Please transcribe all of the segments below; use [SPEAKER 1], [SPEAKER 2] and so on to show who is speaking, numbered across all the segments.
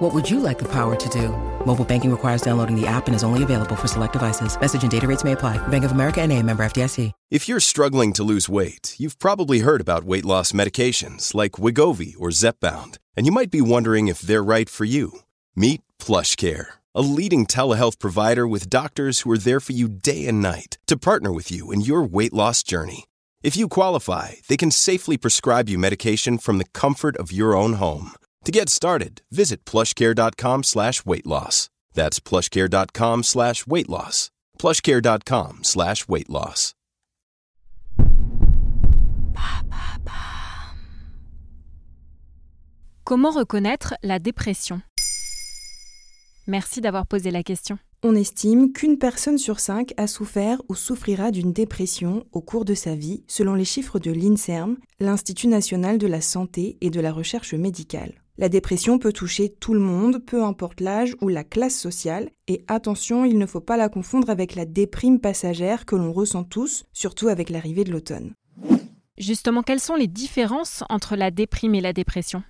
[SPEAKER 1] What would you like the power to do? Mobile banking requires downloading the app and is only available for select devices. Message and data rates may apply. Bank of America and a member FDIC.
[SPEAKER 2] If you're struggling to lose weight, you've probably heard about weight loss medications like Wigovi or Zepbound, and you might be wondering if they're right for you. Meet PlushCare, a leading telehealth provider with doctors who are there for you day and night to partner with you in your weight loss journey. If you qualify, they can safely prescribe you medication from the comfort of your own home. To get started, visit plushcare.com slash weight loss. That's plushcare.com slash weight loss. plushcare.com slash weight loss.
[SPEAKER 3] Comment reconnaître la dépression? Merci d'avoir posé la question.
[SPEAKER 4] On estime qu'une personne sur cinq a souffert ou souffrira d'une dépression au cours de sa vie, selon les chiffres de l'INSERM, l'Institut national de la santé et de la recherche médicale. La dépression peut toucher tout le monde, peu importe l'âge ou la classe sociale, et attention, il ne faut pas la confondre avec la déprime passagère que l'on ressent tous, surtout avec l'arrivée de l'automne.
[SPEAKER 3] Justement, quelles sont les différences entre la déprime et la dépression?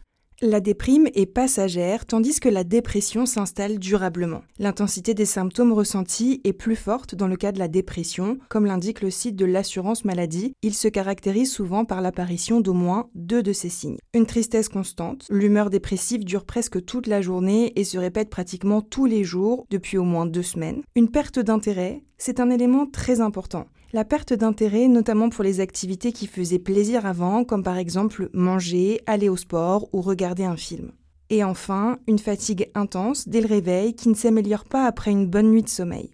[SPEAKER 4] La déprime est passagère, tandis que la dépression s'installe durablement. L'intensité des symptômes ressentis est plus forte dans le cas de la dépression. Comme l'indique le site de l'assurance maladie, il se caractérise souvent par l'apparition d'au moins deux de ces signes. Une tristesse constante, l'humeur dépressive dure presque toute la journée et se répète pratiquement tous les jours depuis au moins deux semaines. Une perte d'intérêt, c'est un élément très important. La perte d'intérêt, notamment pour les activités qui faisaient plaisir avant, comme par exemple manger, aller au sport ou regarder un film. Et enfin, une fatigue intense dès le réveil qui ne s'améliore pas après une bonne nuit de sommeil.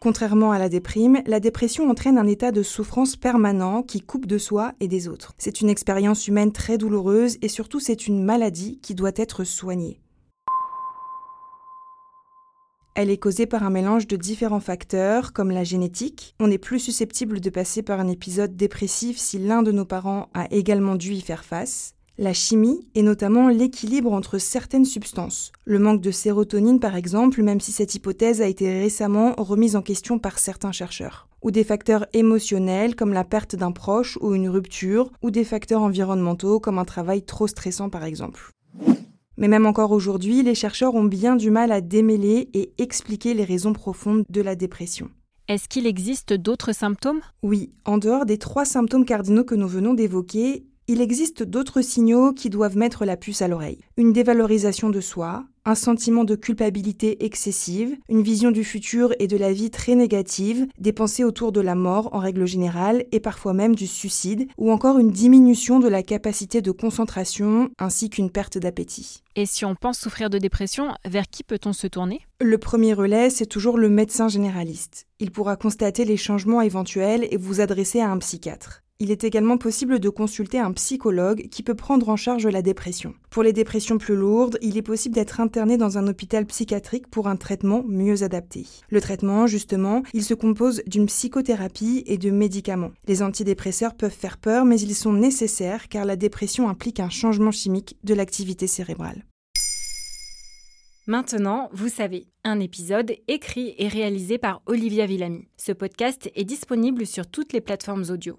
[SPEAKER 4] Contrairement à la déprime, la dépression entraîne un état de souffrance permanent qui coupe de soi et des autres. C'est une expérience humaine très douloureuse et surtout c'est une maladie qui doit être soignée. Elle est causée par un mélange de différents facteurs, comme la génétique. On est plus susceptible de passer par un épisode dépressif si l'un de nos parents a également dû y faire face. La chimie, et notamment l'équilibre entre certaines substances. Le manque de sérotonine, par exemple, même si cette hypothèse a été récemment remise en question par certains chercheurs. Ou des facteurs émotionnels, comme la perte d'un proche ou une rupture, ou des facteurs environnementaux, comme un travail trop stressant, par exemple. Mais même encore aujourd'hui, les chercheurs ont bien du mal à démêler et expliquer les raisons profondes de la dépression.
[SPEAKER 3] Est-ce qu'il existe d'autres symptômes?
[SPEAKER 4] Oui, en dehors des trois symptômes cardinaux que nous venons d'évoquer, il existe d'autres signaux qui doivent mettre la puce à l'oreille. Une dévalorisation de soi, un sentiment de culpabilité excessive, une vision du futur et de la vie très négative, des pensées autour de la mort en règle générale et parfois même du suicide, ou encore une diminution de la capacité de concentration ainsi qu'une perte d'appétit.
[SPEAKER 3] Et si on pense souffrir de dépression, vers qui peut-on se tourner?
[SPEAKER 4] Le premier relais, c'est toujours le médecin généraliste. Il pourra constater les changements éventuels et vous adresser à un psychiatre. Il est également possible de consulter un psychologue qui peut prendre en charge la dépression. Pour les dépressions plus lourdes, il est possible d'être interné dans un hôpital psychiatrique pour un traitement mieux adapté. Le traitement, justement, il se compose d'une psychothérapie et de médicaments. Les antidépresseurs peuvent faire peur, mais ils sont nécessaires car la dépression implique un changement chimique de l'activité cérébrale.
[SPEAKER 3] Maintenant, vous savez, un épisode écrit et réalisé par Olivia Villamy. Ce podcast est disponible sur toutes les plateformes audio.